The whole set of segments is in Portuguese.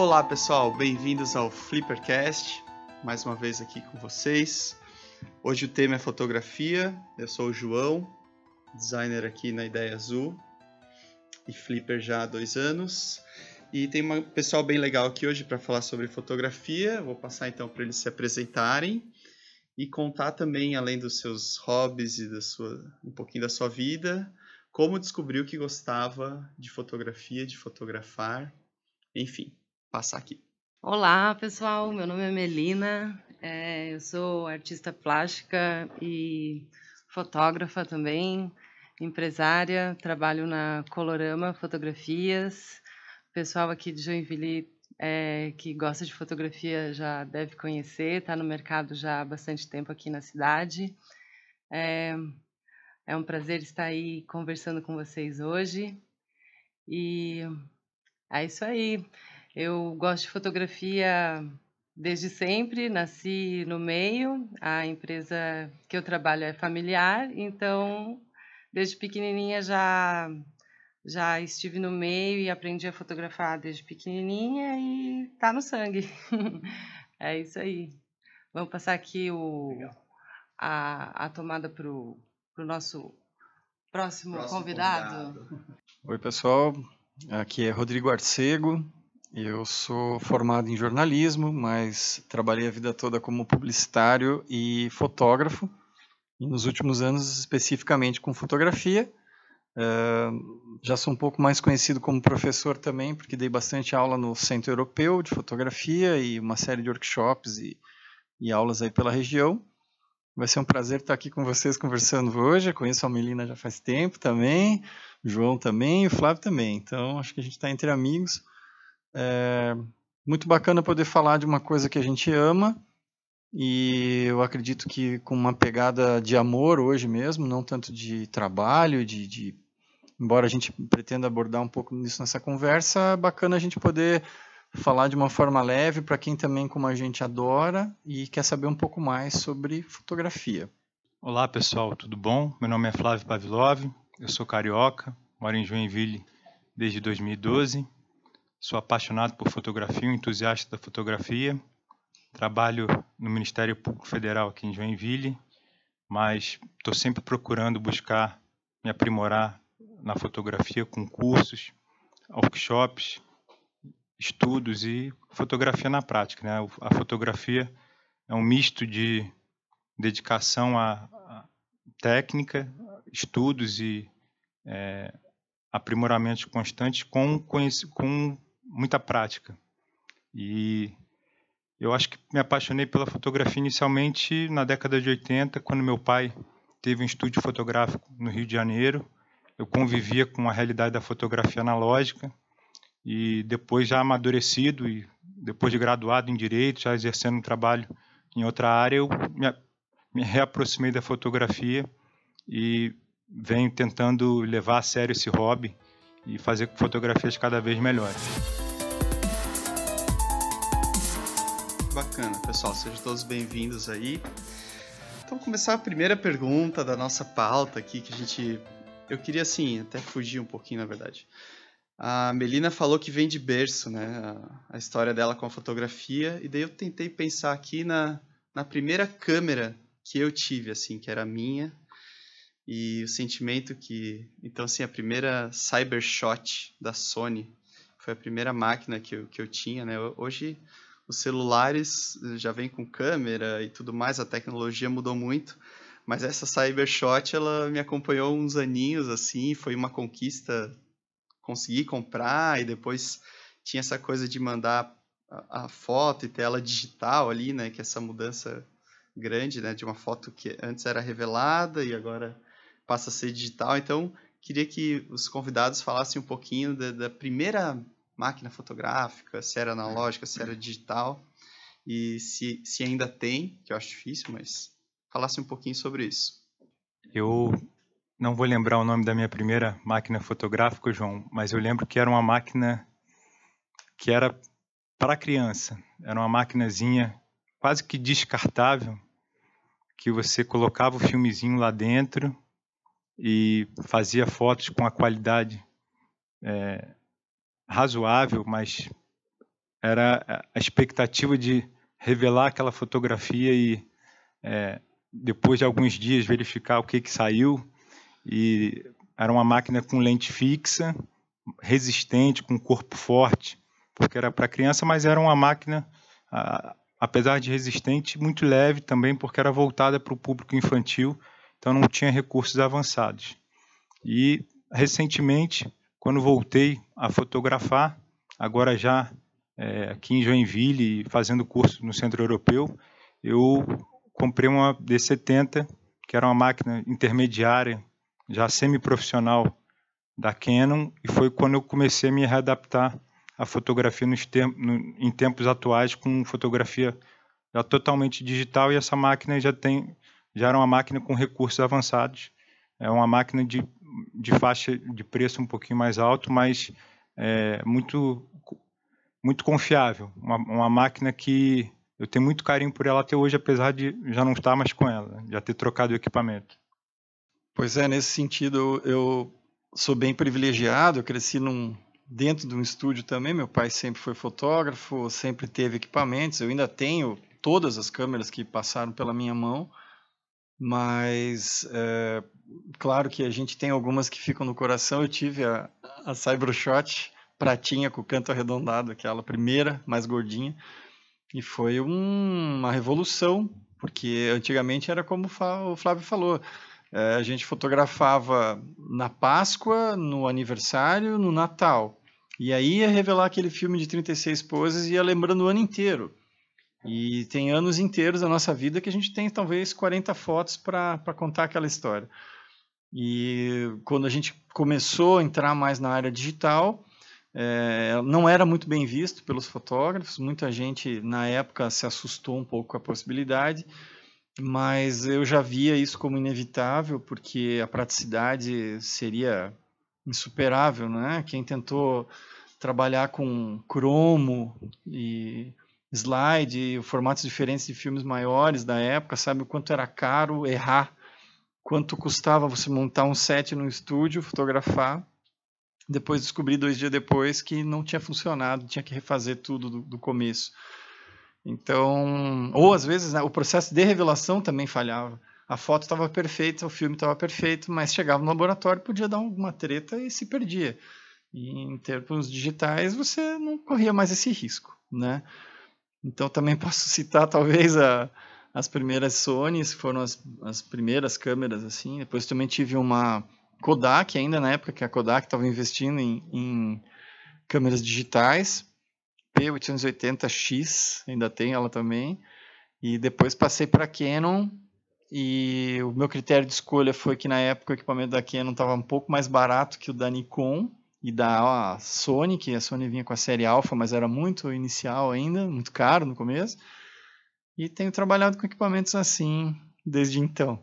Olá pessoal, bem-vindos ao Flippercast, mais uma vez aqui com vocês. Hoje o tema é fotografia, eu sou o João, designer aqui na Ideia Azul e Flipper já há dois anos. E tem um pessoal bem legal aqui hoje para falar sobre fotografia. Vou passar então para eles se apresentarem e contar também, além dos seus hobbies e da sua, um pouquinho da sua vida, como descobriu que gostava de fotografia, de fotografar, enfim passar aqui. Olá, pessoal. Meu nome é Melina. É, eu sou artista plástica e fotógrafa também, empresária. Trabalho na Colorama Fotografias. O pessoal aqui de Joinville é, que gosta de fotografia já deve conhecer. Está no mercado já há bastante tempo aqui na cidade. É, é um prazer estar aí conversando com vocês hoje. E é isso aí. Eu gosto de fotografia desde sempre, nasci no meio, a empresa que eu trabalho é familiar, então desde pequenininha já já estive no meio e aprendi a fotografar desde pequenininha e tá no sangue. é isso aí. Vamos passar aqui o, a, a tomada para o nosso próximo, próximo convidado. convidado. Oi, pessoal. Aqui é Rodrigo Arcego, eu sou formado em jornalismo, mas trabalhei a vida toda como publicitário e fotógrafo, e nos últimos anos especificamente com fotografia. Uh, já sou um pouco mais conhecido como professor também, porque dei bastante aula no Centro Europeu de Fotografia e uma série de workshops e, e aulas aí pela região. Vai ser um prazer estar aqui com vocês conversando hoje. Conheço a Melina já faz tempo também, o João também, o Flávio também. Então, acho que a gente está entre amigos. É muito bacana poder falar de uma coisa que a gente ama e eu acredito que com uma pegada de amor hoje mesmo, não tanto de trabalho, de, de embora a gente pretenda abordar um pouco nisso nessa conversa, é bacana a gente poder falar de uma forma leve para quem também como a gente adora e quer saber um pouco mais sobre fotografia. Olá pessoal, tudo bom? Meu nome é Flávio Pavlov, eu sou carioca, moro em Joinville desde 2012 Sou apaixonado por fotografia, um entusiasta da fotografia. Trabalho no Ministério Público Federal aqui em Joinville, mas estou sempre procurando buscar me aprimorar na fotografia com cursos, workshops, estudos e fotografia na prática. Né? A fotografia é um misto de dedicação à, técnica, estudos e é, aprimoramentos constantes com, com muita prática. E eu acho que me apaixonei pela fotografia inicialmente na década de 80, quando meu pai teve um estúdio fotográfico no Rio de Janeiro. Eu convivia com a realidade da fotografia analógica e depois já amadurecido e depois de graduado em direito, já exercendo um trabalho em outra área, eu me, me reaproximei da fotografia e venho tentando levar a sério esse hobby e fazer fotografias cada vez melhores. Bacana, pessoal, sejam todos bem-vindos aí. Então, começar a primeira pergunta da nossa pauta aqui, que a gente. Eu queria, assim, até fugir um pouquinho, na verdade. A Melina falou que vem de berço, né? A, história dela com a fotografia, e daí eu tentei pensar aqui na, na primeira câmera que eu tive, assim, que era minha, e o sentimento que. Então, assim, a primeira Cybershot da Sony foi a primeira máquina que eu, que eu tinha, né? Hoje os celulares já vêm com câmera e tudo mais, a tecnologia mudou muito, mas essa Cybershot ela me acompanhou uns aninhos assim, foi uma conquista conseguir comprar e depois tinha essa coisa de mandar a, a foto e tela digital ali, né, que é essa mudança grande, né, de uma foto que antes era revelada e agora passa a ser digital. Então, queria que os convidados falassem um pouquinho da, da primeira máquina fotográfica, se era analógica, se era digital, e se, se ainda tem, que eu acho difícil, mas falasse um pouquinho sobre isso. Eu não vou lembrar o nome da minha primeira máquina fotográfica, João, mas eu lembro que era uma máquina que era para criança. Era uma maquinazinha quase que descartável, que você colocava o filmezinho lá dentro e fazia fotos com a qualidade é, razoável, mas era a expectativa de revelar aquela fotografia e é, depois de alguns dias verificar o que, que saiu. E era uma máquina com lente fixa, resistente, com corpo forte, porque era para criança, mas era uma máquina, apesar de resistente, muito leve também, porque era voltada para o público infantil, então não tinha recursos avançados. E recentemente, quando voltei a fotografar, agora já é, aqui em Joinville, fazendo curso no Centro Europeu, eu comprei uma D70, que era uma máquina intermediária, já semi-profissional da Canon, e foi quando eu comecei a me readaptar à fotografia tem no, em tempos atuais com fotografia já totalmente digital e essa máquina já tem já era uma máquina com recursos avançados é uma máquina de, de faixa de preço um pouquinho mais alto mas é, muito muito confiável uma, uma máquina que eu tenho muito carinho por ela até hoje, apesar de já não estar mais com ela, já ter trocado o equipamento. Pois é, nesse sentido, eu sou bem privilegiado, eu cresci num, dentro de um estúdio também, meu pai sempre foi fotógrafo, sempre teve equipamentos, eu ainda tenho todas as câmeras que passaram pela minha mão, mas é, claro que a gente tem algumas que ficam no coração, eu tive a, a Cybershot pratinha com o canto arredondado, aquela primeira, mais gordinha, e foi um, uma revolução, porque antigamente era como o Flávio falou, é, a gente fotografava na Páscoa, no aniversário, no Natal. E aí ia revelar aquele filme de 36 poses e ia lembrando o ano inteiro. E tem anos inteiros da nossa vida que a gente tem talvez 40 fotos para contar aquela história. E quando a gente começou a entrar mais na área digital, é, não era muito bem visto pelos fotógrafos, muita gente na época se assustou um pouco com a possibilidade, mas eu já via isso como inevitável, porque a praticidade seria insuperável, né? Quem tentou trabalhar com cromo e slide, formatos diferentes de filmes maiores da época, sabe o quanto era caro errar, quanto custava você montar um set no estúdio, fotografar depois descobri dois dias depois que não tinha funcionado, tinha que refazer tudo do, do começo. Então, ou às vezes né, o processo de revelação também falhava. A foto estava perfeita, o filme estava perfeito, mas chegava no laboratório, podia dar alguma treta e se perdia. E em termos digitais, você não corria mais esse risco, né? Então também posso citar talvez a, as primeiras Sony, foram as, as primeiras câmeras assim. Depois também tive uma Kodak, ainda na época que a Kodak estava investindo em, em, câmeras digitais, P880X, ainda tem ela também, e depois passei para Canon, e o meu critério de escolha foi que na época o equipamento da Canon estava um pouco mais barato que o da Nikon e da Sony, que a Sony vinha com a série Alpha, mas era muito inicial ainda, muito caro no começo, e tenho trabalhado com equipamentos assim desde então.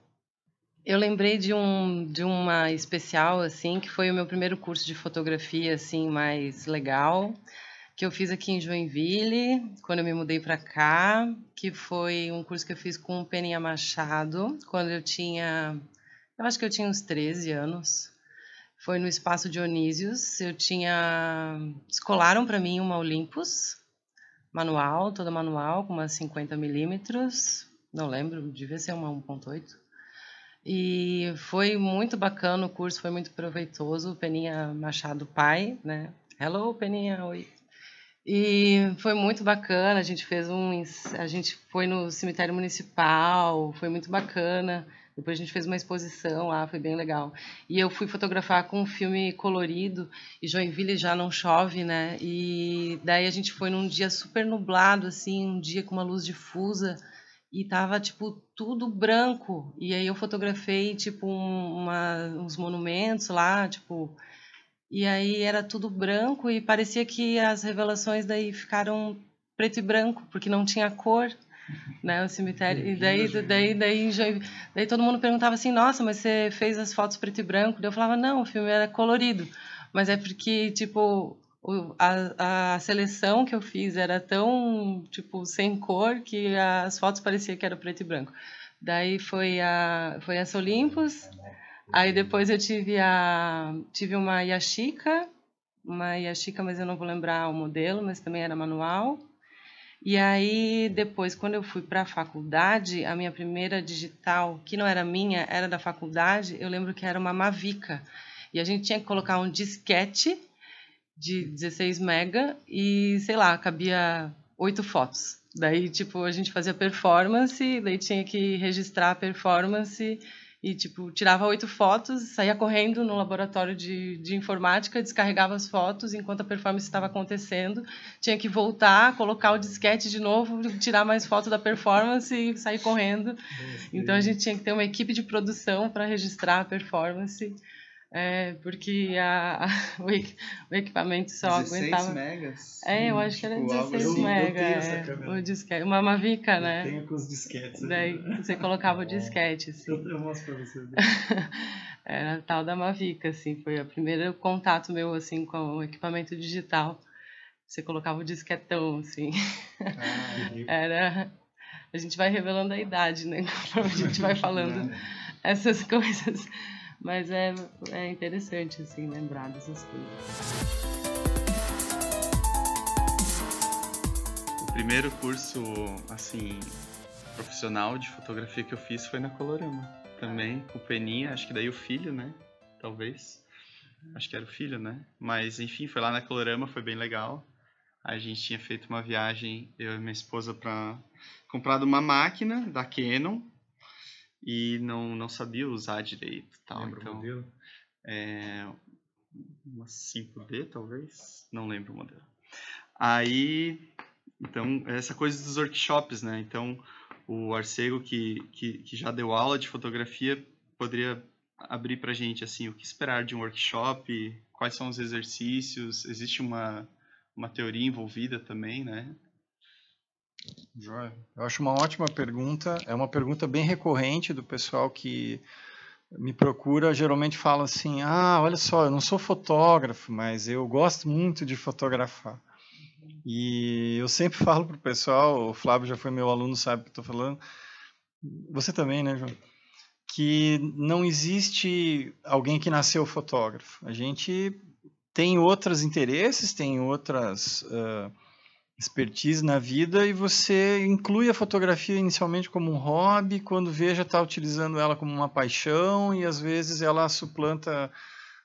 Eu lembrei de, um, de uma especial, assim, que foi o meu primeiro curso de fotografia, assim, mais legal, que eu fiz aqui em Joinville, quando eu me mudei para cá, que foi um curso que eu fiz com o Peninha Machado, quando eu tinha, eu acho que eu tinha uns 13 anos. Foi no Espaço Dionísios, eu tinha, escolaram para mim uma Olympus, manual, toda manual, com umas 50 milímetros, não lembro, devia ser uma 1.8. E foi muito bacana o curso, foi muito proveitoso. Peninha Machado pai, né? Hello, Peninha, oi. E foi muito bacana, a gente fez um. A gente foi no cemitério municipal, foi muito bacana. Depois a gente fez uma exposição lá, foi bem legal. E eu fui fotografar com um filme colorido, e Joinville já não chove, né? E daí a gente foi num dia super nublado, assim, um dia com uma luz difusa e tava tipo tudo branco e aí eu fotografei tipo um, uma, uns monumentos lá tipo e aí era tudo branco e parecia que as revelações daí ficaram preto e branco porque não tinha cor né o cemitério. E daí daí daí daí, daí todo mundo perguntava assim nossa mas você fez as fotos preto e branco? Eu falava não o filme era colorido. Mas é porque tipo a, a seleção que eu fiz era tão, tipo, sem cor que as fotos pareciam que era preto e branco. Daí foi a, foi essa Olympus, aí depois eu tive, a, tive uma Yashica uma Yashica, mas eu não vou lembrar o modelo, mas também era manual. E aí, depois, quando eu fui para a faculdade, a minha primeira digital, que não era minha, era da faculdade, eu lembro que era uma Mavica. E a gente tinha que colocar um disquete de 16 mega e, sei lá, cabia oito fotos. Daí, tipo, a gente fazia performance, daí tinha que registrar a performance e tipo tirava oito fotos, saía correndo no laboratório de, de informática, descarregava as fotos enquanto a performance estava acontecendo, tinha que voltar, colocar o disquete de novo, tirar mais fotos da performance e sair correndo. Então a gente tinha que ter uma equipe de produção para registrar a performance. É, porque a, o, equipamento só 16 aguentava. megas? É, eu acho que era Tipo, 16 algo assim. mega. Eu tenho essa é, o disquete, uma Mavica, né? Tenho com os disquetes. Daí você colocava o disquete, assim. Eu, eu mostro pra vocês. Era a tal da Mavica, assim, foi o primeiro contato meu, assim, com o equipamento digital. Você colocava o disquetão, assim. Era... A gente vai revelando a idade, né? Conforme a gente vai falando essas coisas. Mas é, é interessante, assim, lembrar dessas coisas. O primeiro curso, assim, profissional de fotografia que eu fiz foi na Colorama. Também, com o Peninha, acho que daí o filho, né? Talvez. Acho que era o filho, né? Mas, enfim, foi lá na Colorama, foi bem legal. A gente tinha feito uma viagem, eu e minha esposa, para comprado uma máquina da Canon e não, não sabia usar direito tal. Lembra o então, modelo? é, uma 5D, talvez? Não lembro o modelo. Aí, então, essa coisa dos workshops, né? Então, o Arcego, que, que, que já deu aula de fotografia, poderia abrir pra gente, assim, o que esperar de um workshop, quais são os exercícios, existe uma, uma teoria envolvida também, né? Joia. Eu acho uma ótima pergunta. É uma pergunta bem recorrente do pessoal que me procura. Geralmente fala assim: Ah, olha só, eu não sou fotógrafo, mas eu gosto muito de fotografar. E eu sempre falo para o pessoal: o Flávio já foi meu aluno, sabe o que estou falando. Você também, né, João? Que não existe alguém que nasceu fotógrafo. A gente tem outros interesses, tem outras. Uh, expertise na vida e você inclui a fotografia inicialmente como um hobby, quando vê já está utilizando ela como uma paixão e às vezes ela suplanta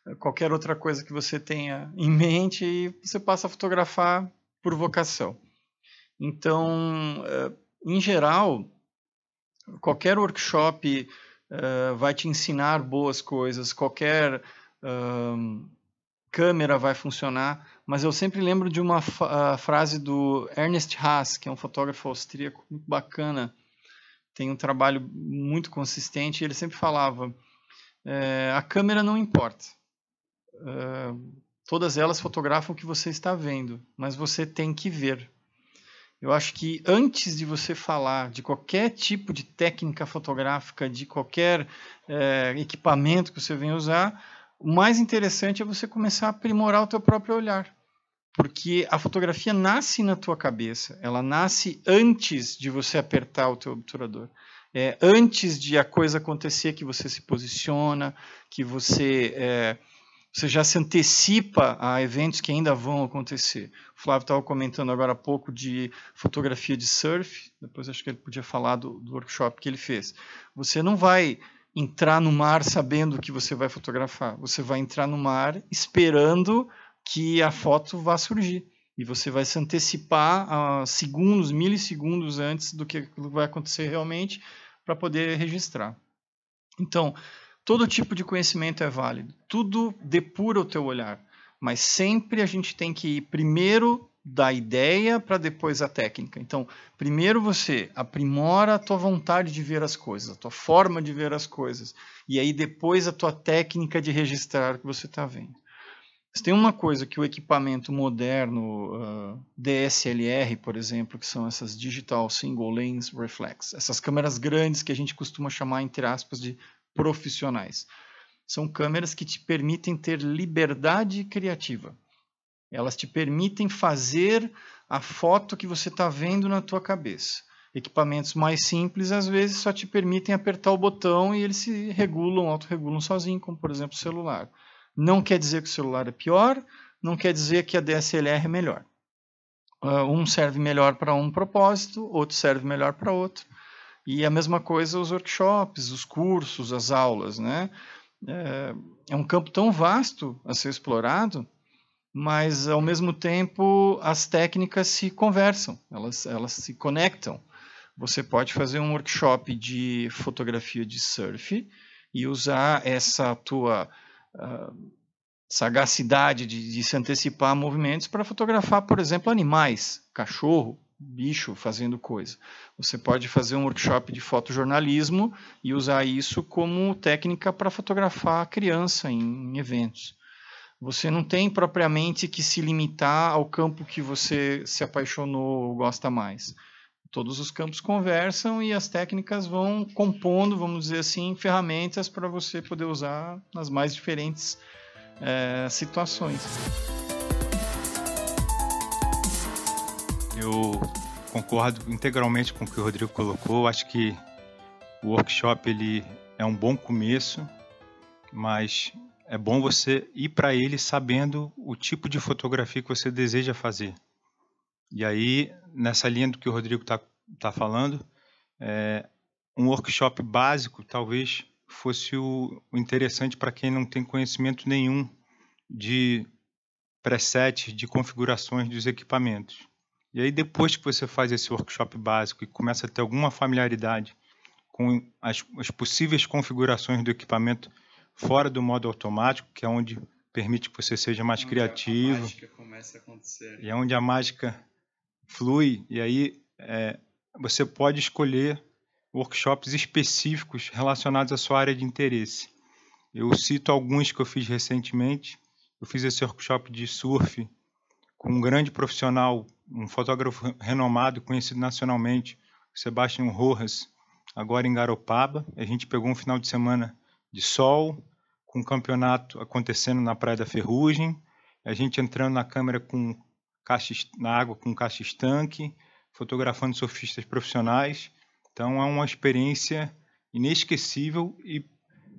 eh, qualquer outra coisa que você tenha em mente e você passa a fotografar por vocação. Então, eh, em geral, qualquer workshop uh, vai te ensinar boas coisas, qualquer câmera vai funcionar, mas eu sempre lembro de uma frase do Ernest Haas, que é um fotógrafo austríaco muito bacana, tem um trabalho muito consistente, e ele sempre falava, é, a câmera não importa, uh, todas elas fotografam o que você está vendo, mas você tem que ver. Eu acho que antes de você falar de qualquer tipo de técnica fotográfica, de qualquer é, equipamento que você venha usar, o mais interessante é você começar a aprimorar o teu próprio olhar. Porque a fotografia nasce na tua cabeça, ela nasce antes de você apertar o teu obturador. É, antes de a coisa acontecer que você se posiciona, que você, é, você já se antecipa a eventos que ainda vão acontecer. O Flávio estava comentando agora há pouco de fotografia de surf, depois acho que ele podia falar do, do workshop que ele fez. Você não vai entrar no mar sabendo que você vai fotografar. Você vai entrar no mar esperando que a foto vá surgir. E você vai se antecipar a segundos, milissegundos antes do que vai acontecer realmente para poder registrar. Então, todo tipo de conhecimento é válido. Tudo depura o teu olhar. Mas sempre a gente tem que ir primeiro da ideia para depois a técnica. Então, primeiro você aprimora a tua vontade de ver as coisas, a tua forma de ver as coisas, e aí depois a tua técnica de registrar o que você está vendo. Se tem uma coisa que o equipamento moderno, uh, DSLR, por exemplo, que são essas Digital Single Lens Reflex, essas câmeras grandes que a gente costuma chamar, entre aspas, de profissionais, são câmeras que te permitem ter liberdade criativa. Elas te permitem fazer a foto que você está vendo na tua cabeça. Equipamentos mais simples, às vezes, só te permitem apertar o botão e eles se regulam, autorregulam sozinho, como por exemplo o celular. Não quer dizer que o celular é pior, não quer dizer que a DSLR é melhor. Uh, um serve melhor para um propósito, outro serve melhor para outro. E a mesma coisa os workshops, os cursos, as aulas, né? É, é um campo tão vasto a ser explorado, mas ao mesmo tempo as técnicas se conversam, elas, elas se conectam. Você pode fazer um workshop de fotografia de surf e usar essa tua uh, sagacidade de, de se antecipar a movimentos para fotografar, por exemplo, animais, cachorro, bicho fazendo coisa. Você pode fazer um workshop de fotojornalismo e usar isso como técnica para fotografar a criança em eventos. Você não tem propriamente que se limitar ao campo que você se apaixonou ou gosta mais. Todos os campos conversam e as técnicas vão compondo, vamos dizer assim, ferramentas para você poder usar nas mais diferentes é, situações. Eu concordo integralmente com o que o Rodrigo colocou. Acho que o workshop ele é um bom começo, mas é bom você ir para ele sabendo o tipo de fotografia que você deseja fazer. E aí, nessa linha do que o Rodrigo está tá falando, é, um workshop básico talvez fosse o, o interessante para quem não tem conhecimento nenhum de presets, de configurações dos equipamentos. E aí depois que você faz esse workshop básico e começa a ter alguma familiaridade com as, as possíveis configurações do equipamento fora do modo automático, que é onde permite que você seja mais onde criativo. A mágica começa a acontecer. E é onde a mágica flui. E aí é, você pode escolher workshops específicos relacionados à sua área de interesse. Eu cito alguns que eu fiz recentemente. Eu fiz esse workshop de surf com um grande profissional, um fotógrafo renomado, conhecido nacionalmente, Sebastian Rojas, agora em Garopaba. A gente pegou um final de semana de sol, com um campeonato acontecendo na Praia da Ferrugem, a gente entrando na câmera com caixa, na água com caixa estanque, fotografando surfistas profissionais. Então é uma experiência inesquecível e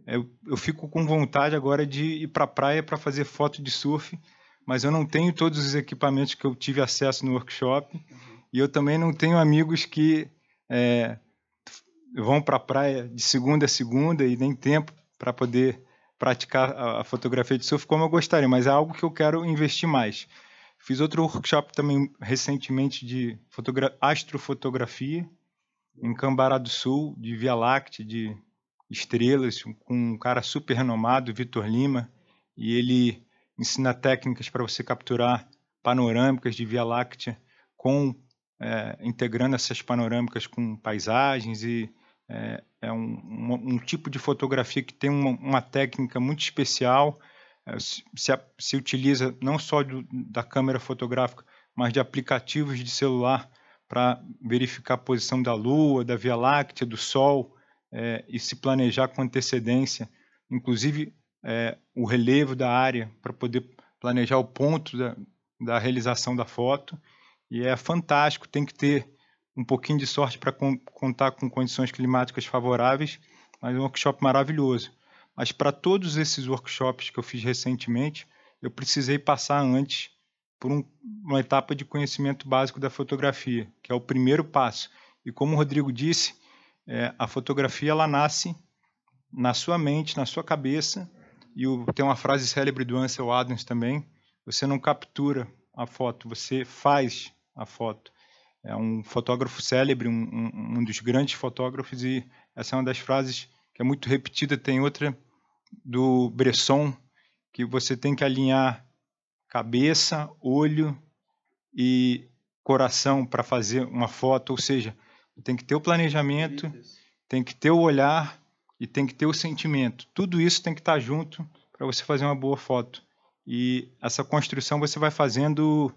eu, eu fico com vontade agora de ir para a praia para fazer foto de surf, mas eu não tenho todos os equipamentos que eu tive acesso no workshop uhum. e eu também não tenho amigos que é, vão para a praia de segunda a segunda e nem tempo para poder praticar a, fotografia de surf como eu gostaria, mas é algo que eu quero investir mais. Fiz outro workshop também recentemente de astrofotografia em Cambará do Sul, de Via Láctea, de estrelas, com um cara super renomado, Vitor Lima, e ele ensina técnicas para você capturar panorâmicas de Via Láctea, com é, integrando essas panorâmicas com paisagens e é, é um, um, um, tipo de fotografia que tem uma, uma técnica muito especial é, se, se, utiliza não só do, da câmera fotográfica, mas de aplicativos de celular para verificar a posição da Lua, da Via Láctea, do Sol, é, e se planejar com antecedência, inclusive é, o relevo da área, para poder planejar o ponto da, da realização da foto. E é fantástico, tem que ter um pouquinho de sorte para contar com condições climáticas favoráveis, mas um workshop maravilhoso. Mas para todos esses workshops que eu fiz recentemente, eu precisei passar antes por um, uma etapa de conhecimento básico da fotografia, que é o primeiro passo. E como o Rodrigo disse, é, a fotografia ela nasce na sua mente, na sua cabeça. E o, tem uma frase célebre do Ansel Adams também: você não captura a foto, você faz a foto. É um fotógrafo célebre, um, um, um dos grandes fotógrafos, e essa é uma das frases que é muito repetida. Tem outra do Bresson, que você tem que alinhar cabeça, olho e coração para fazer uma foto, ou seja, tem que ter o planejamento, tem que ter o olhar e tem que ter o sentimento. Tudo isso tem que estar junto para você fazer uma boa foto. E essa construção você vai fazendo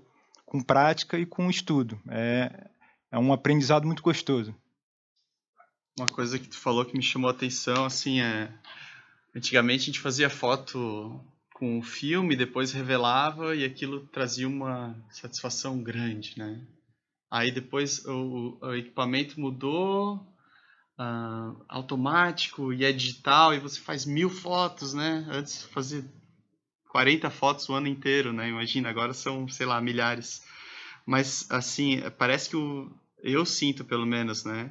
com prática e com estudo. É, é um aprendizado muito gostoso. Uma coisa que tu falou que me chamou a atenção, assim, é Antigamente a gente fazia foto com o filme, depois revelava e aquilo trazia uma satisfação grande, né? Aí depois o, o equipamento mudou, uh, automático e é digital e você faz mil fotos, né? Antes fazer 40 fotos o ano inteiro, né? Imagina, agora são, sei lá, milhares. Mas, assim, parece que o, eu sinto, pelo menos, né?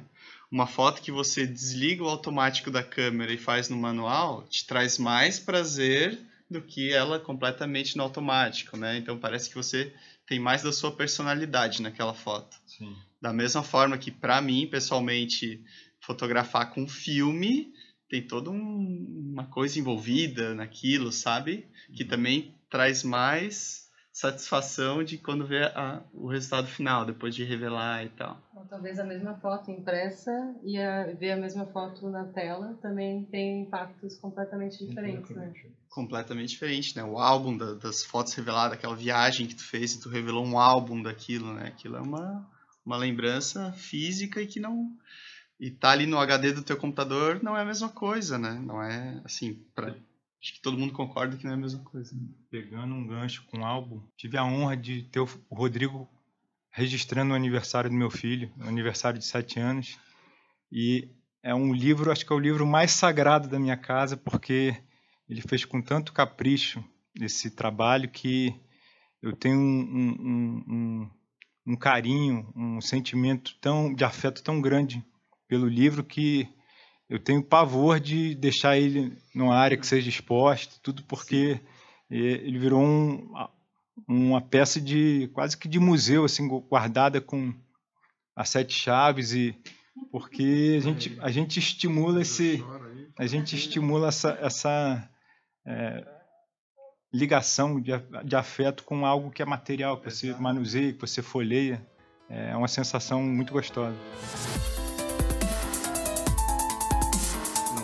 Uma foto que você desliga o automático da câmera e faz no manual te traz mais prazer do que ela completamente no automático, né? Então parece que você tem mais da sua personalidade naquela foto. Sim. Da mesma forma que, para mim, pessoalmente, fotografar com filme tem toda um, uma coisa envolvida naquilo, sabe? Que também traz mais satisfação de quando vê a, o resultado final, depois de revelar e tal. Ou talvez a mesma foto impressa e a, ver a mesma foto na tela também tem impactos completamente diferentes, né? Completamente diferente, né? O álbum da, das fotos reveladas, aquela viagem que tu fez e tu revelou um álbum daquilo, né? Aquilo é uma, uma lembrança física e que não... E tá ali no HD do teu computador não é a mesma coisa, né? Não é, assim, pra, Acho que todo mundo concorda que não é a mesma coisa. Pegando um gancho com o álbum, tive a honra de ter o Rodrigo registrando o aniversário do meu filho, o aniversário de sete anos. E é um livro, acho que é o livro mais sagrado da minha casa, porque ele fez com tanto capricho esse trabalho que eu tenho um, um, um, um carinho, um sentimento tão de afeto tão grande pelo livro que eu tenho pavor de deixar ele numa área que seja exposta, tudo porque ele virou um, uma peça de quase que de museu, assim, guardada com as sete chaves e porque a gente a gente estimula esse a gente estimula essa, essa é, ligação de, de afeto com algo que é material, que você manuseia, que você folheia. É uma sensação muito gostosa.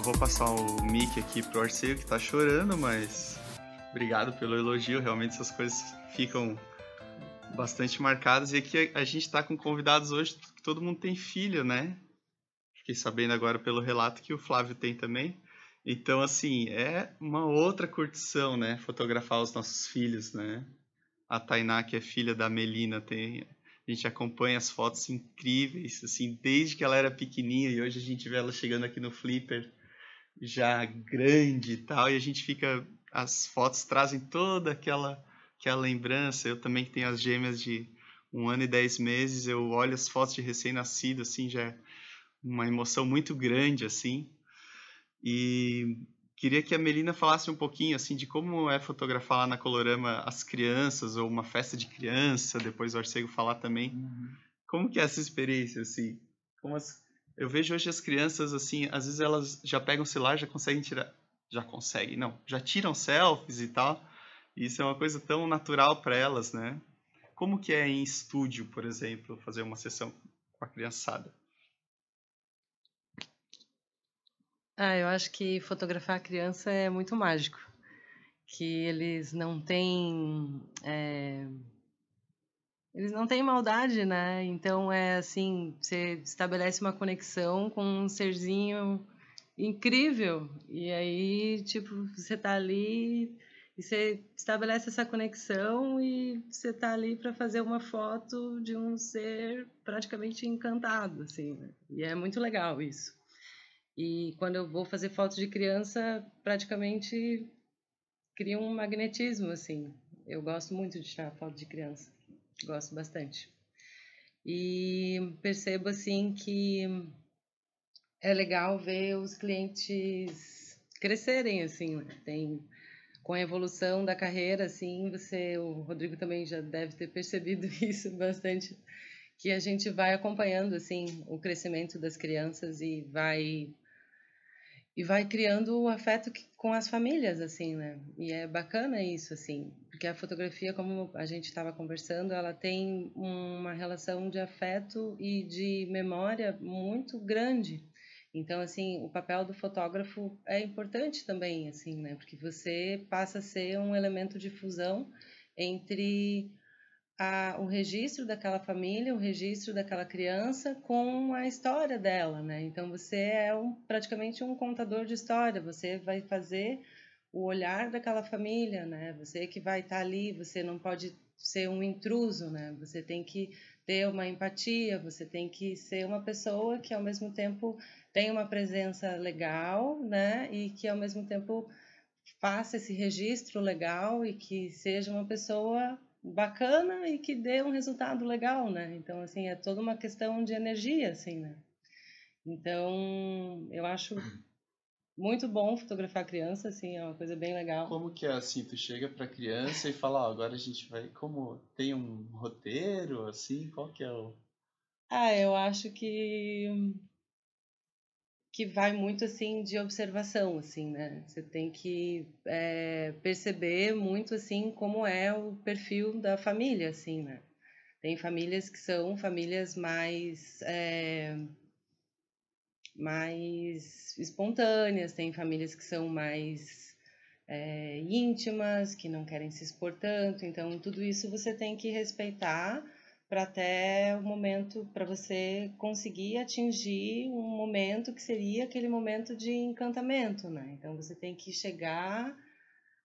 Vou passar o mic aqui pro Arceio que tá chorando, mas obrigado pelo elogio. Realmente essas coisas ficam bastante marcadas. E aqui a gente tá com convidados hoje que todo mundo tem filho, né? Fiquei sabendo agora pelo relato que o Flávio tem também. Então, assim, é uma outra curtição, né? Fotografar os nossos filhos, né? A Tainá, que é filha da Melina, tem a gente acompanha as fotos incríveis, assim, desde que ela era pequenininha e hoje a gente vê ela chegando aqui no Flipper já grande e tal, e a gente fica. As fotos trazem toda aquela, aquela lembrança. Eu também tenho as gêmeas de um ano e dez meses, eu olho as fotos de recém-nascido, assim, já é uma emoção muito grande, assim. E queria que a Melina falasse um pouquinho, assim, de como é fotografar lá na Colorama as crianças, ou uma festa de criança, depois o Arcego falar também. Uhum. Como que é essa experiência, assim? Como as, eu vejo hoje as crianças, assim, às vezes elas já pegam o celular, já conseguem tirar. Já conseguem, não. Já tiram selfies e tal. E isso é uma coisa tão natural para elas, né? Como que é em estúdio, por exemplo, fazer uma sessão com a criançada? Ah, eu acho que fotografar a criança é muito mágico. Que eles não têm. É eles não têm maldade, né? Então é assim, você estabelece uma conexão com um serzinho incrível. E aí, tipo, você tá ali e você estabelece essa conexão e você tá ali para fazer uma foto de um ser praticamente encantado, assim. Né? E é muito legal isso. E quando eu vou fazer fotos de criança, praticamente cria um magnetismo, assim. Eu gosto muito de tirar foto de criança. Gosto bastante. E percebo assim que é legal ver os clientes crescerem assim, né? tem com a evolução da carreira assim, você, o Rodrigo também já deve ter percebido isso bastante, que a gente vai acompanhando assim o crescimento das crianças e vai e vai criando o afeto com as famílias, assim, né? E é bacana isso, assim, porque a fotografia, como a gente estava conversando, ela tem uma relação de afeto e de memória muito grande. Então, assim, o papel do fotógrafo é importante também, assim, né? Porque você passa a ser um elemento de fusão entre a, o registro daquela família, o registro daquela criança com a história dela, né? Então você é um, praticamente um contador de história, você vai fazer o olhar daquela família, né? Você que vai estar tá ali, você não pode ser um intruso, né? Você tem que ter uma empatia, você tem que ser uma pessoa que ao mesmo tempo tem uma presença legal, né? E que ao mesmo tempo faça esse registro legal e que seja uma pessoa bacana e que dê um resultado legal, né? Então, assim, é toda uma questão de energia, assim, né? Então, eu acho muito bom fotografar criança, assim, é uma coisa bem legal. Como que é assim, tu chega pra criança e fala, ó, agora a gente vai, como tem um roteiro, assim, qual que é o... Ah, eu acho que que vai muito assim de observação assim né? Você tem que é, perceber muito assim como é o perfil da família assim né? Tem famílias que são famílias mais é, mais espontâneas tem famílias que são mais é, íntimas que não querem se expor tanto. Então tudo isso você tem que respeitar para até o momento para você conseguir atingir um momento que seria aquele momento de encantamento, né? Então você tem que chegar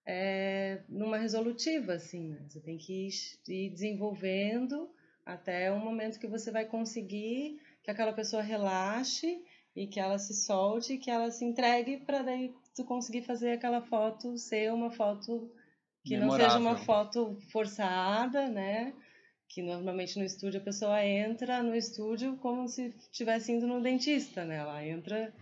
é, numa resolutiva, assim, né? Você tem que ir desenvolvendo até o momento que você vai conseguir que aquela pessoa relaxe e que ela se solte, que ela se entregue para daí tu conseguir fazer aquela foto ser uma foto que Memorável. não seja uma foto forçada, né? Que normalmente no estúdio a pessoa entra no estúdio como se estivesse indo no dentista, né? Ela entra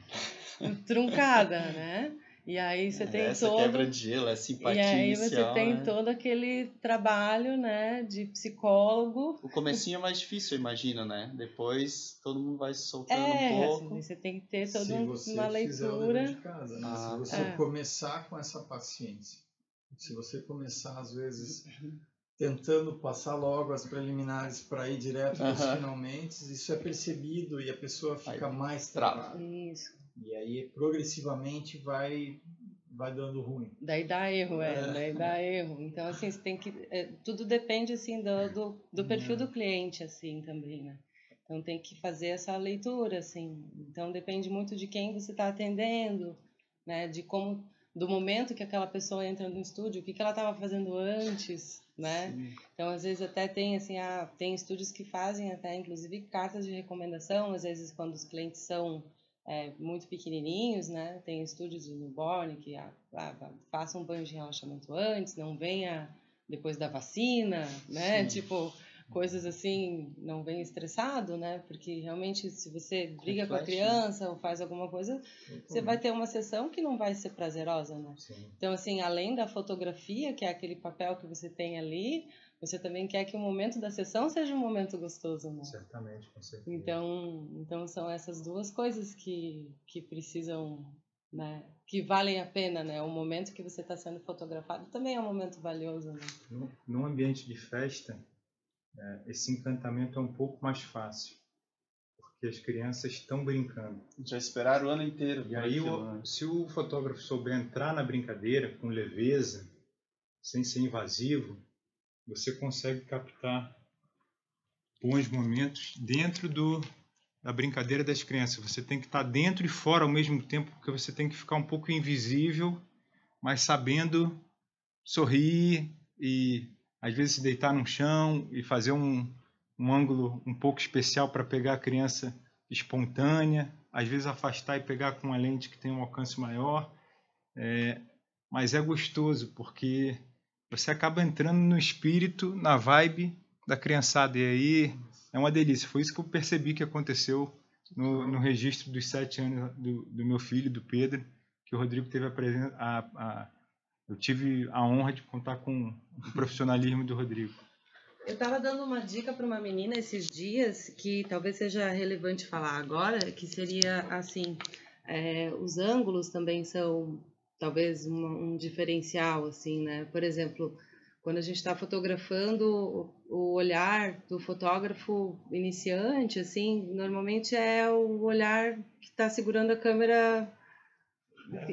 truncada, né? E aí você tem Essa todo quebra de gelo, é simpatia E aí você inicial, tem né? todo aquele trabalho, né, de psicólogo. O comecinho é mais difícil, eu imagino, né? Depois todo mundo vai se soltando É, um pouco. assim, você tem que ter toda um- uma leitura. dever de casa, né? Ah, se você é. começar com essa paciência, se você começar às vezes tentando passar logo as preliminares para ir direto para os Aham. finalmente, isso é percebido e a pessoa fica Aí, mais trava. travada. Isso. E aí progressivamente vai vai dando ruim. Daí dá erro, é, É. daí dá erro. Então, assim, você tem que. é, tudo depende, assim, do, do, do perfil do cliente, assim, também, né? Então, tem que fazer essa leitura, assim. Então, depende muito de quem você está atendendo, né? De como. Do momento que aquela pessoa entra no estúdio, o que, que ela estava fazendo antes, né? Sim. Então, às vezes até tem assim, ah, tem estúdios que fazem até inclusive cartas de recomendação, às vezes quando os clientes são é, muito pequenininhos, né? Tem estúdios de newborn que ah, ah, façam um banho de relaxamento antes, não venha depois da vacina, né? Sim. Tipo coisas assim, não venha estressado, né? Porque realmente se você briga com a Reflete, né? criança ou faz alguma coisa, você vai ter uma sessão que não vai ser prazerosa, né? Sim. Então, assim, além da fotografia, que é aquele papel que você tem ali, você também quer que o momento da sessão seja um momento gostoso, né? Certamente, com certeza. Então, então são essas duas coisas que, que precisam, né? Que valem a pena, né? O momento que você está sendo fotografado também é um momento valioso, né? Num ambiente de festa, esse encantamento é um pouco mais fácil, porque as crianças estão brincando. Já esperaram o ano inteiro. E aí, aquilo, né? se o fotógrafo souber entrar na brincadeira com leveza, sem ser invasivo, você consegue captar bons momentos dentro do, da brincadeira das crianças. Você tem que estar dentro e fora ao mesmo tempo, porque você tem que ficar um pouco invisível, mas sabendo sorrir e às vezes se deitar no chão e fazer um, um ângulo um pouco especial para pegar a criança espontânea, às vezes afastar e pegar com uma lente que tem um alcance maior. É, mas é gostoso porque você acaba entrando no espírito, na vibe da criançada e aí é uma delícia. Foi isso que eu percebi que aconteceu no, no registro dos sete anos do, do meu filho, do Pedro, que o Rodrigo teve a presença. A, a, eu tive a honra de contar com o profissionalismo do Rodrigo. Eu estava dando uma dica para uma menina esses dias que talvez seja relevante falar agora, que seria assim, é, os ângulos também são talvez um, diferencial, assim, né? Por exemplo, quando a gente está fotografando, o olhar do fotógrafo iniciante, assim, normalmente é o olhar que está segurando a câmera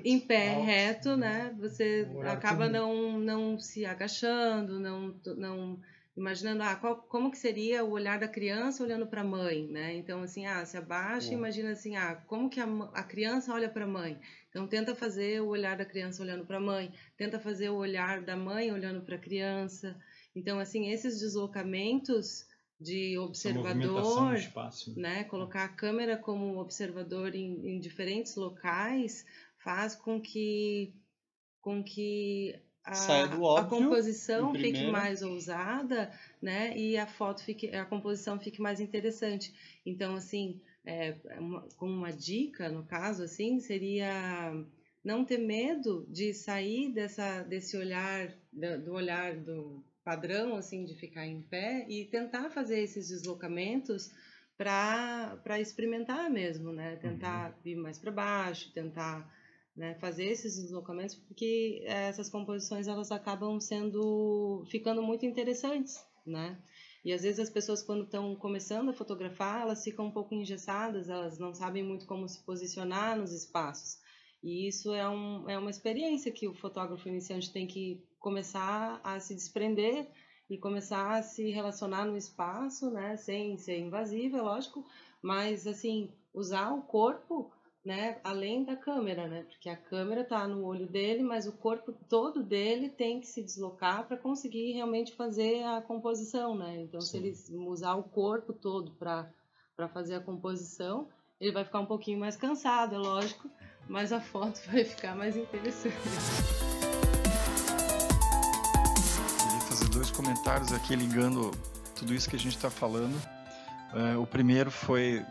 em pé, Alto, reto, né? Você Um olhar acaba não, não se agachando, não, não imaginando ah, qual, como que seria o olhar da criança olhando para a mãe, né? Então assim, ah, se abaixa e Boa. imagina assim, ah, como que a, a criança olha para a mãe? Então tenta fazer o olhar da criança olhando para a mãe, tenta fazer o olhar da mãe olhando para a criança. Então assim, esses deslocamentos de observador, espaço. né, colocar a câmera como observador em, em diferentes locais faz com que com que a, do a óbvio, composição fique mais ousada, né? E a foto fique, a composição fique mais interessante. Então, assim, é, uma, como uma dica, no caso, assim, seria não ter medo de sair dessa, desse olhar, do, olhar do padrão, assim, de ficar em pé e tentar fazer esses deslocamentos para experimentar mesmo, né? Tentar vir mais para baixo, tentar né, fazer esses deslocamentos, porque eh, essas composições elas acabam sendo ficando muito interessantes, né? E às vezes as pessoas quando estão começando a fotografar, elas ficam um pouco engessadas, elas não sabem muito como se posicionar nos espaços. E isso é, um, é uma experiência que o fotógrafo iniciante tem que começar a se desprender e começar a se relacionar no espaço, né, sem ser invasivo, é lógico, mas assim, usar o corpo né, além da câmera, né? Porque a câmera está no olho dele, mas o corpo todo dele tem que se deslocar para conseguir realmente fazer a composição, né? Então, Sim. se ele usar o corpo todo para para fazer a composição, ele vai ficar um pouquinho mais cansado, é lógico, mas a foto vai ficar mais interessante. Queria fazer dois comentários aqui ligando tudo isso que a gente está falando. É, o primeiro foi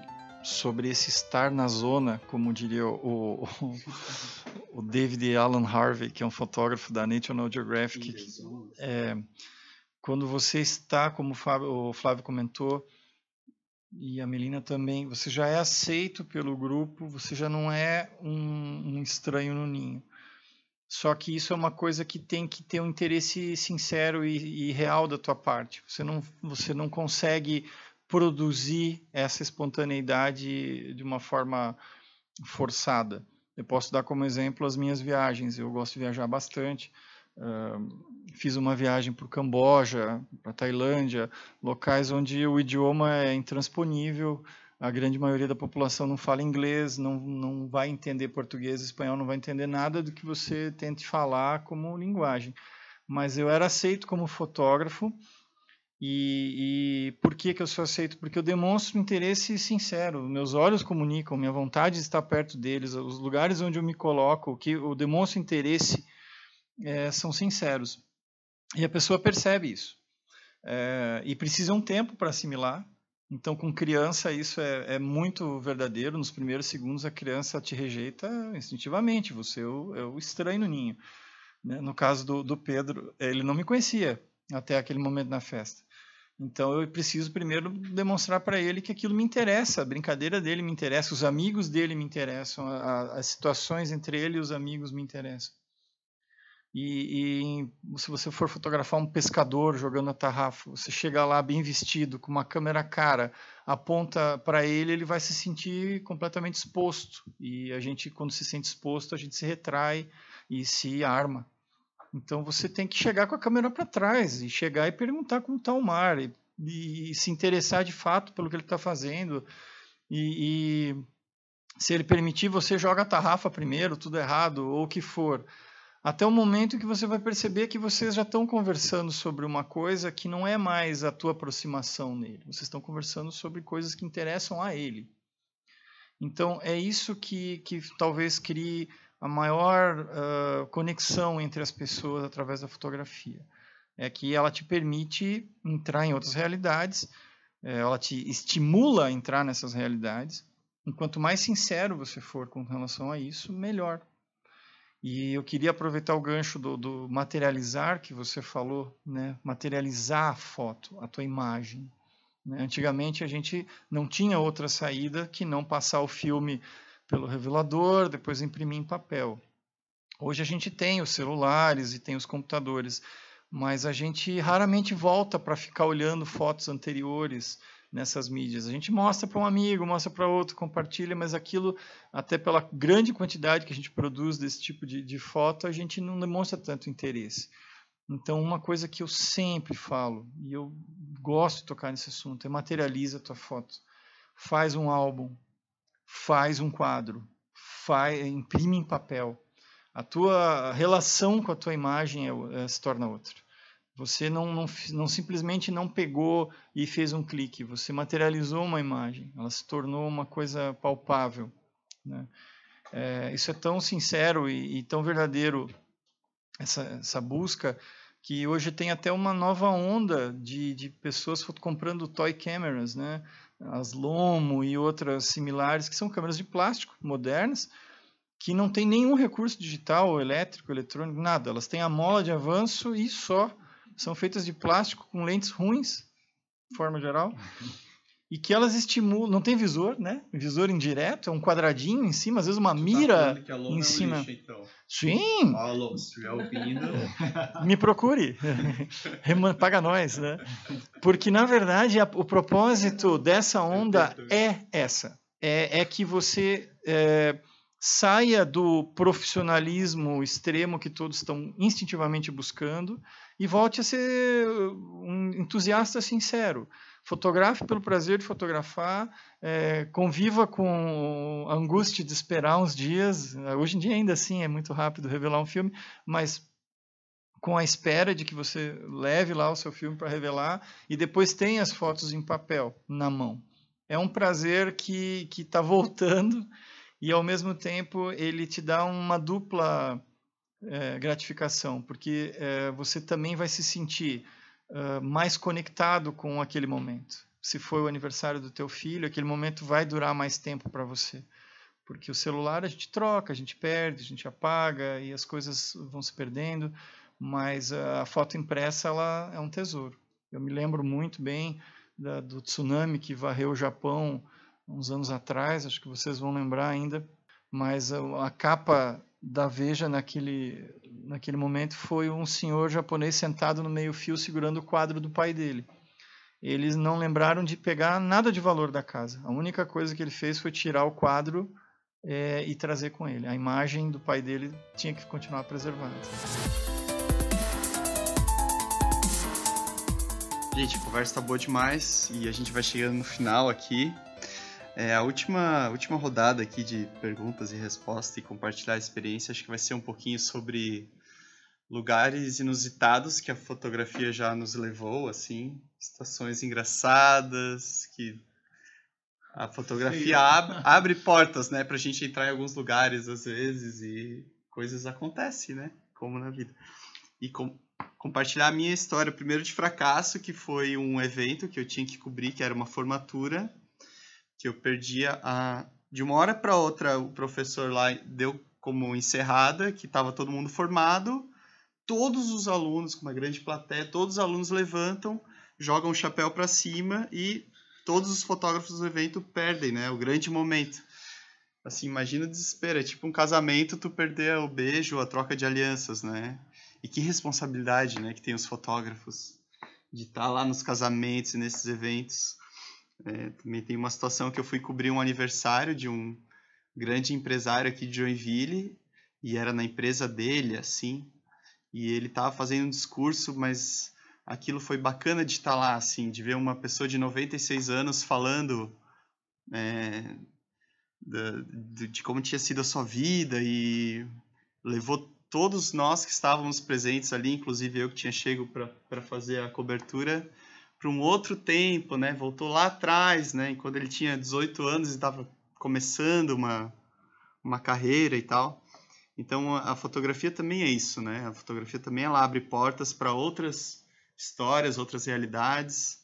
sobre esse estar na zona, como diria o, o, o David Alan Harvey, que é um fotógrafo da National Geographic. É, quando você está, como o Flávio, o Flávio comentou, e a Melina também, você já é aceito pelo grupo, você já não é um, um estranho no ninho. Só que isso é uma coisa que tem que ter um interesse sincero e, e real da tua parte. Você não, você não consegue produzir essa espontaneidade de uma forma forçada. Eu posso dar como exemplo as minhas viagens. Eu gosto de viajar bastante. Uh, fiz uma viagem para o Camboja, para a Tailândia, locais onde o idioma é intransponível. A grande maioria da população não fala inglês, não, não vai entender português, espanhol, não vai entender nada do que você tente falar como linguagem. Mas eu era aceito como fotógrafo e, e, por que, que eu sou aceito? Porque eu demonstro interesse sincero. Meus olhos comunicam, minha vontade de estar perto deles, os lugares onde eu me coloco, que eu demonstro interesse, é, são sinceros. E a pessoa percebe isso. É, e precisa um tempo para assimilar. Então, com criança, isso é, é, muito verdadeiro. Nos primeiros segundos, a criança te rejeita instintivamente. Você é o, é o estranho no ninho. Né? No caso do, do Pedro, ele não me conhecia até aquele momento na festa. Então eu preciso primeiro demonstrar para ele que aquilo me interessa, a brincadeira dele me interessa, os amigos dele me interessam, a, as situações entre ele e os amigos me interessam. E, e, se você for fotografar um pescador jogando a tarrafa, você chega lá bem vestido, com uma câmera cara, aponta para ele, ele vai se sentir completamente exposto. E a gente, quando se sente exposto, a gente se retrai e se arma. Então você tem que chegar com a câmera para trás e chegar e perguntar como está o mar e, e, se interessar de fato pelo que ele está fazendo. E, e, se ele permitir, você joga a tarrafa primeiro, tudo errado ou o que for. Até o momento que você vai perceber que vocês já estão conversando sobre uma coisa que não é mais a tua aproximação nele. Vocês estão conversando sobre coisas que interessam a ele. Então é isso que, que talvez crie a maior uh, conexão entre as pessoas através da fotografia. É que ela te permite entrar em outras realidades, é, ela te estimula a entrar nessas realidades. E quanto mais sincero você for com relação a isso, melhor. E eu queria aproveitar o gancho do, do materializar que você falou, né? materializar a foto, a tua imagem. Né? Antigamente a gente não tinha outra saída que não passar o filme pelo revelador, depois imprimir em papel. Hoje a gente tem os celulares e tem os computadores, mas a gente raramente volta para ficar olhando fotos anteriores nessas mídias. A gente mostra para um amigo, mostra para outro, compartilha, mas aquilo, até pela grande quantidade que a gente produz desse tipo de, de foto, a gente não demonstra tanto interesse. Então, uma coisa que eu sempre falo, e eu gosto de tocar nesse assunto, é materializa a tua foto. Faz um álbum, faz um quadro, faz, imprime em papel. A tua relação com a tua imagem é, é, se torna outra. Você não, não, não, simplesmente não pegou e fez um clique, você materializou uma imagem, ela se tornou uma coisa palpável. Né? É, isso é tão sincero e, e, tão verdadeiro essa, essa busca que hoje tem até uma nova onda de, de pessoas comprando toy cameras, né? As Lomo e outras similares, que são câmeras de plástico modernas, que não tem nenhum recurso digital, elétrico, eletrônico, nada. Elas têm a mola de avanço e só. São feitas de plástico com lentes ruins, de forma geral. E que elas estimulam. Não tem visor, né? Visor indireto, é um quadradinho em cima, às vezes uma mira tá em cima. É um lixo, então. Sim! Alô, se estiver ouvindo. Me procure. Paga nós, né? Porque, na verdade, a, o propósito dessa onda é essa. É, é que você é, saia do profissionalismo extremo que todos estão instintivamente buscando e volte a ser um entusiasta sincero fotografe pelo prazer de fotografar, é, conviva com a angústia de esperar uns dias. Hoje em dia, ainda assim, é muito rápido revelar um filme, mas com a espera de que você leve lá o seu filme para revelar e depois tenha as fotos em papel, na mão. É um prazer que está voltando e, ao mesmo tempo, ele te dá uma dupla é, gratificação, porque é, você também vai se sentir mais conectado com aquele momento. Se foi o aniversário do teu filho, aquele momento vai durar mais tempo para você. Porque o celular a gente troca, a gente perde, a gente apaga e as coisas vão se perdendo, mas a foto impressa ela é um tesouro. Eu me lembro muito bem da, do tsunami que varreu o Japão uns anos atrás, acho que vocês vão lembrar ainda, mas a, a capa da Veja naquele, naquele momento foi um senhor japonês sentado no meio-fio segurando o quadro do pai dele. Eles não lembraram de pegar nada de valor da casa. A única coisa que ele fez foi tirar o quadro é, e trazer com ele. A imagem do pai dele tinha que continuar preservada. Gente, a conversa está boa demais e a gente vai chegando no final aqui. É, a última, última rodada aqui de perguntas e respostas e compartilhar a experiência, acho que vai ser um pouquinho sobre lugares inusitados que a fotografia já nos levou, assim, situações engraçadas, que a fotografia ab abre portas, né, pra gente entrar em alguns lugares às vezes e coisas acontecem, né, como na vida. E com compartilhar a minha história, primeiro de fracasso, que foi um evento que eu tinha que cobrir, que era uma formatura, que eu perdia a de uma hora para outra o professor lá deu como encerrada que estava todo mundo formado todos os alunos com uma grande plateia todos os alunos levantam jogam o chapéu para cima e todos os fotógrafos do evento perdem né? O grande momento. Assim imagina o desespero é tipo um casamento tu perder o beijo a troca de alianças né? E que responsabilidade né que tem os fotógrafos de estar tá lá nos casamentos e nesses eventos é, também tem uma situação que eu fui cobrir um aniversário de um grande empresário aqui de Joinville e era na empresa dele, assim, e ele estava fazendo um discurso, mas aquilo foi bacana de estar lá, assim, de ver uma pessoa de 96 anos falando é, de, de como tinha sido a sua vida e levou todos nós que estávamos presentes ali, inclusive eu que tinha chego para fazer a cobertura, para um outro tempo, né? Voltou lá atrás, né? Quando ele tinha 18 anos e estava começando uma, uma carreira e tal. Então a, fotografia também é isso, né? A fotografia também ela abre portas para outras histórias, outras realidades.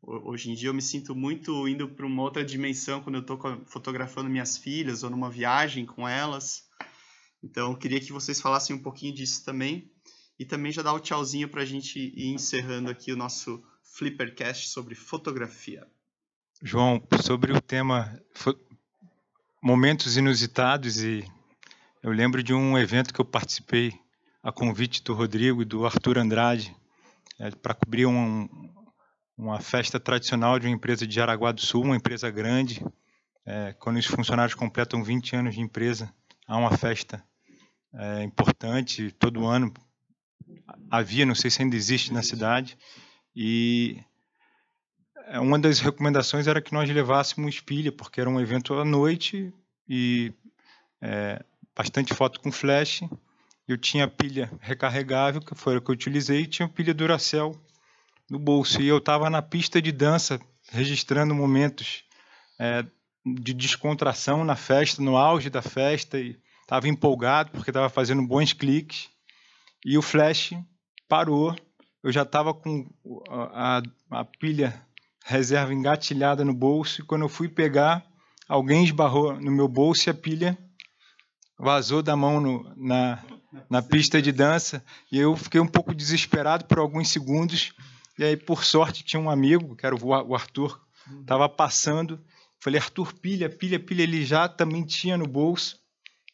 Hoje em dia eu me sinto muito indo para uma outra dimensão quando eu estou fotografando minhas filhas ou numa viagem com elas. Então eu queria que vocês falassem um pouquinho disso também e também já dar o tchauzinho para a gente ir encerrando aqui o nosso Flippercast sobre fotografia. João, sobre o tema momentos inusitados e eu lembro de um evento que eu participei a convite do Rodrigo e do Arthur Andrade é, para cobrir um, uma festa tradicional de uma empresa de Jaraguá do Sul, uma empresa grande. É, quando os funcionários completam 20 anos de empresa, há uma festa é, importante todo ano. Havia, não sei se ainda existe na cidade. E é, uma das recomendações era que nós levássemos pilha, porque era um evento à noite e é, bastante foto com flash. Eu tinha pilha recarregável, que foi a que eu utilizei, e tinha pilha Duracell no bolso. E eu estava na pista de dança, registrando momentos é, de descontração na festa, no auge da festa, e estava empolgado porque estava fazendo bons cliques. e o flash parou. Eu já estava com a, a, a pilha reserva engatilhada no bolso e quando eu fui pegar, alguém esbarrou no meu bolso e a pilha vazou da mão no, na, na pista de dança. E eu fiquei um pouco desesperado por alguns segundos. E aí por sorte tinha um amigo que era o Arthur estava passando. Falei Arthur pilha pilha pilha. Ele já também tinha no bolso.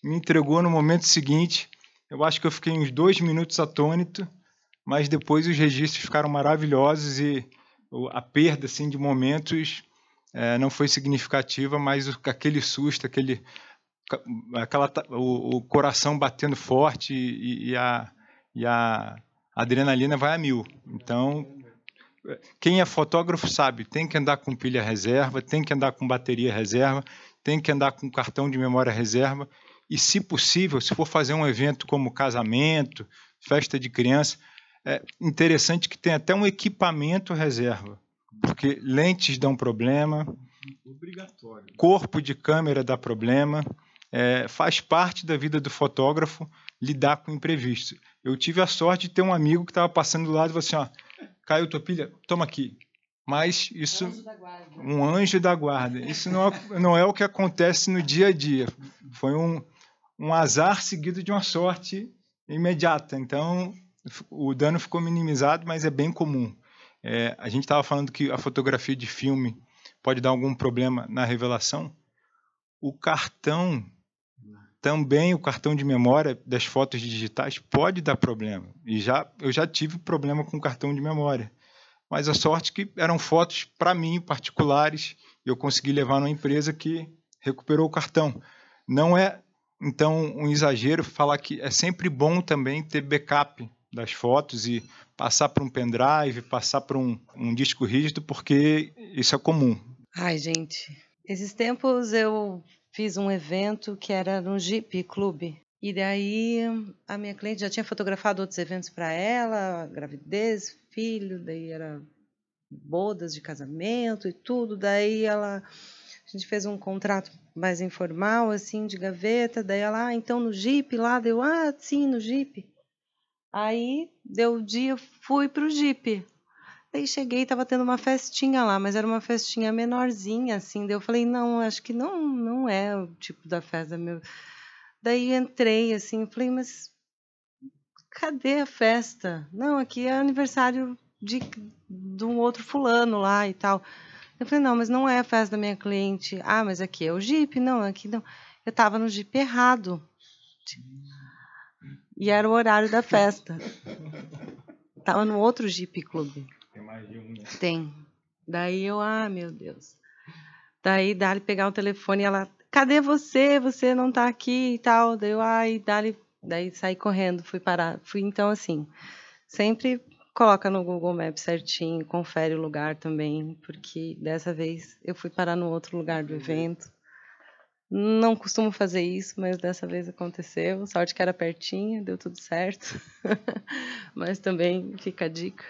Me entregou no momento seguinte. Eu acho que eu fiquei uns dois minutos atônito mas depois os registros ficaram maravilhosos e a perda assim de momentos é, não foi significativa, mas aquele susto, aquele aquela o, o coração batendo forte e, e, a, e a adrenalina vai a mil. Então quem é fotógrafo sabe, tem que andar com pilha reserva, tem que andar com bateria reserva, tem que andar com cartão de memória reserva e, se possível, se for fazer um evento como casamento, festa de criança, é interessante que tenha até um equipamento reserva, porque lentes dão problema, Obrigatório. corpo de câmera dá problema, é, faz parte da vida do fotógrafo lidar com imprevistos. Eu tive a sorte de ter um amigo que estava passando do lado e falou assim: ó, caiu tua pilha, toma aqui. Mas isso. Anjo um anjo da guarda. Isso não é, não é o que acontece no dia a dia. Foi um, um azar seguido de uma sorte imediata. Então, o dano ficou minimizado, mas é bem comum. É, a gente estava falando que a fotografia de filme pode dar algum problema na revelação. O cartão, também o cartão de memória das fotos digitais pode dar problema. E já eu já tive problema com cartão de memória. Mas a sorte que eram fotos para mim particulares, eu consegui levar numa empresa que recuperou o cartão. Não é então um exagero falar que é sempre bom também ter backup das fotos e passar para um pendrive, passar para um, um disco rígido, porque isso é comum. Ai, gente, esses tempos eu fiz um evento que era no Jeep Clube. E daí a minha cliente já tinha fotografado outros eventos para ela, gravidez, filho, daí era bodas de casamento e tudo. Daí ela a gente fez um contrato mais informal assim de gaveta, daí ela, ah, então no Jeep lá, deu, ah, sim, no Jeep. Aí deu o dia, fui pro Jeep. Aí cheguei, tava tendo uma festinha lá, mas era uma festinha menorzinha, assim. Daí eu falei, não, acho que não, não é o tipo da festa meu. Daí entrei, assim, falei, mas cadê a festa? Não, aqui é aniversário de, de um outro fulano lá e tal. Eu falei, não, mas não é a festa da minha cliente. Ah, mas aqui é o Jeep? Não, aqui não. Eu tava no Jeep errado. E era o horário da festa. Tava no outro Jeep Clube. Tem mais de um, né? Tem. Daí eu, ah, meu Deus. Daí Dali pegar o telefone e ela, cadê você? Você não tá aqui e tal. Daí eu, ai, Dali. Daí saí correndo, fui parar. Fui então assim. Sempre coloca no Google Maps certinho, confere o lugar também, porque dessa vez eu fui parar no outro lugar do evento. Não costumo fazer isso, mas dessa vez aconteceu. Sorte que era pertinho, deu tudo certo. mas também fica a dica.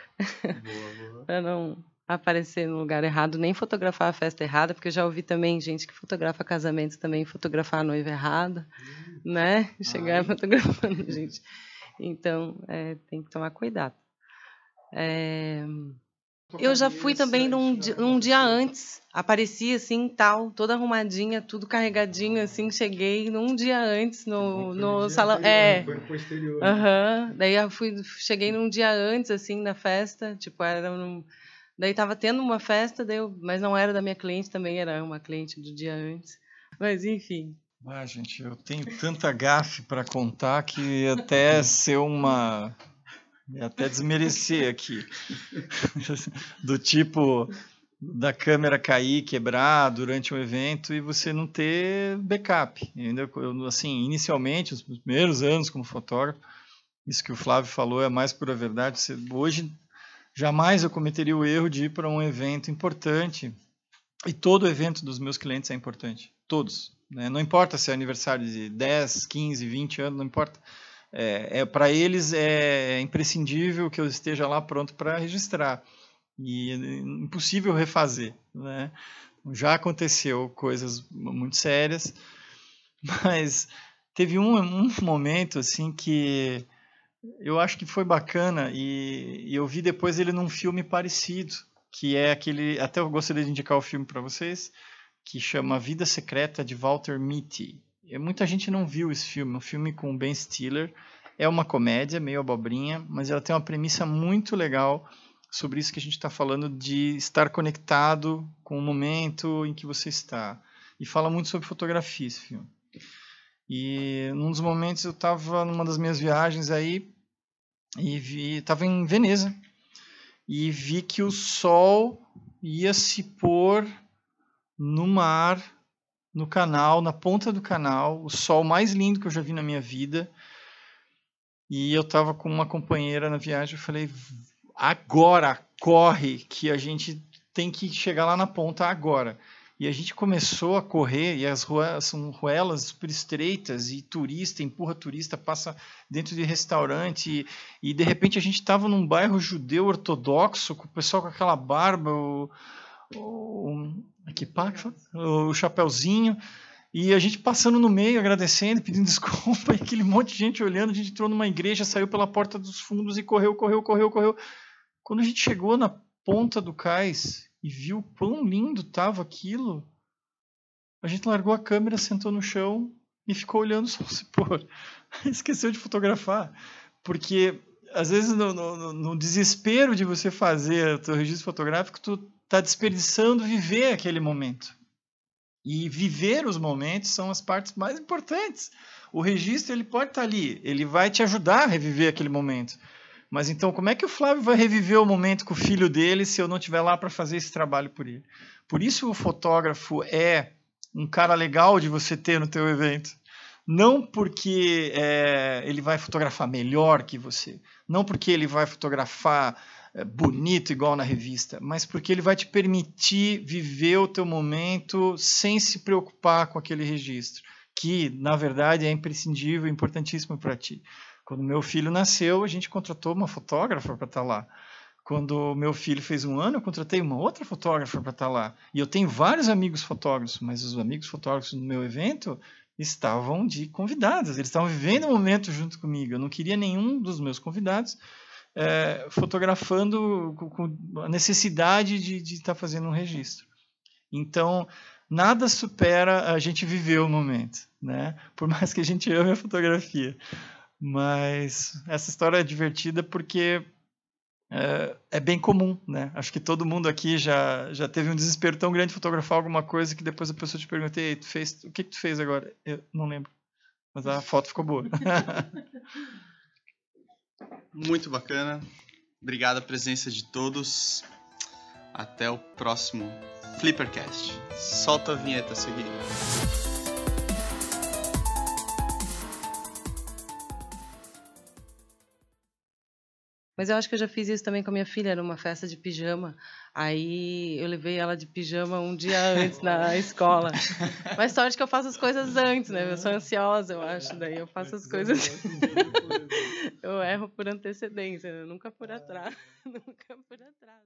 para não aparecer no lugar errado, nem fotografar a festa errada, porque eu já ouvi também gente que fotografa casamentos também fotografar a noiva errada, hum. né? Chegar Ai. fotografando gente. Então, é, tem que tomar cuidado. É... Eu já fui também num, num dia antes. Apareci assim, tal, toda arrumadinha, tudo carregadinho, assim. Cheguei num dia antes no, no salão. É. Foi no posterior. Uhum. Daí eu fui, cheguei num dia antes, assim, na festa. Tipo, era num. Daí tava tendo uma festa, daí eu, mas não era da minha cliente, também era uma cliente do dia antes. Mas enfim. Ah, gente, eu tenho tanta gafe para contar que até ser uma e até desmerecer aqui. Do tipo da câmera cair, quebrar durante um evento e você não ter backup. Entendeu? Eu, assim, inicialmente, os primeiros anos como fotógrafo, isso que o Flávio falou é mais pura verdade. Você, hoje, jamais eu cometeria o erro de ir para um evento importante. E todo evento dos meus clientes é importante. Todos. Né? Não importa se é aniversário de 10, 15, 20 anos, não importa é, é para eles é imprescindível que eu esteja lá pronto para registrar e é impossível refazer, né? Já aconteceu coisas muito sérias, mas teve um, um momento assim que eu acho que foi bacana e, e eu vi depois ele num filme parecido, que é aquele, até eu gostaria de indicar o filme para vocês, que chama Vida Secreta de Walter Mitty. Muita gente não viu esse filme, um filme com Ben Stiller. É uma comédia, meio abobrinha, mas ela tem uma premissa muito legal sobre isso que a gente está falando de estar conectado com o momento em que você está. E fala muito sobre fotografia esse filme. E num dos momentos eu estava numa das minhas viagens aí e vi, estava em Veneza e vi que o sol ia se pôr no mar, no canal, na ponta do canal, o sol mais lindo que eu já vi na minha vida. E eu estava com uma companheira na viagem, eu falei: "Agora, corre que a gente tem que chegar lá na ponta agora". E a gente começou a correr, e as ruas são ruelas super estreitas, e turista empurra turista, passa dentro de restaurante, e, e de repente a gente estava num bairro judeu ortodoxo, com o pessoal com aquela barba, o, o, que o chapéuzinho, e a gente passando no meio, agradecendo, pedindo desculpa, e aquele monte de gente olhando, a gente entrou numa igreja, saiu pela porta dos fundos e correu, correu, correu, correu. Quando a gente chegou na ponta do cais, e viu quão lindo estava aquilo, a gente largou a câmera, sentou no chão e ficou olhando só se pôr. Esqueceu de fotografar. Porque, às vezes, no, no, no desespero de você fazer o seu registro fotográfico, tu está desperdiçando viver aquele momento. E viver os momentos são as partes mais importantes. O registro ele pode estar tá ali, ele vai te ajudar a reviver aquele momento. Mas então, como é que o Flávio vai reviver o momento com o filho dele se eu não estiver lá para fazer esse trabalho por ele? Por isso o fotógrafo é um cara legal de você ter no teu evento. Não porque é, ele vai fotografar melhor que você, não porque ele vai fotografar bonito igual na revista, mas porque ele vai te permitir viver o teu momento sem se preocupar com aquele registro, que na verdade é imprescindível, importantíssimo para ti. Quando meu filho nasceu, a gente contratou uma fotógrafa para estar tá lá. Quando meu filho fez um ano, eu contratei uma outra fotógrafa para estar tá lá. E eu tenho vários amigos fotógrafos, mas os amigos fotógrafos no meu evento estavam de convidados, eles estavam vivendo o momento junto comigo. Eu não queria nenhum dos meus convidados é, fotografando com, a necessidade de, estar tá fazendo um registro. Então, nada supera a gente viver o momento, né? Por mais que a gente ame a fotografia. Mas essa história é divertida porque é, é, bem comum, né? Acho que todo mundo aqui já, já teve um desespero tão grande de fotografar alguma coisa que depois a pessoa te pergunta, tu fez, o que, que tu fez agora? Eu não lembro, mas a foto ficou boa. Muito bacana. Obrigado a presença de todos. Até o próximo Flippercast. Solta a vinheta a seguir. Mas eu acho que eu já fiz isso também com a minha filha, numa festa de pijama. Aí eu levei ela de pijama um dia antes na escola. Mas sorte que eu faço as coisas antes, né? Eu sou ansiosa, eu acho. Daí eu faço as coisas. eu erro por antecedência, nunca por atrás. nunca por atrás.